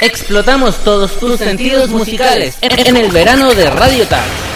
Explotamos todos tus sentidos musicales en el verano de Radio Tag.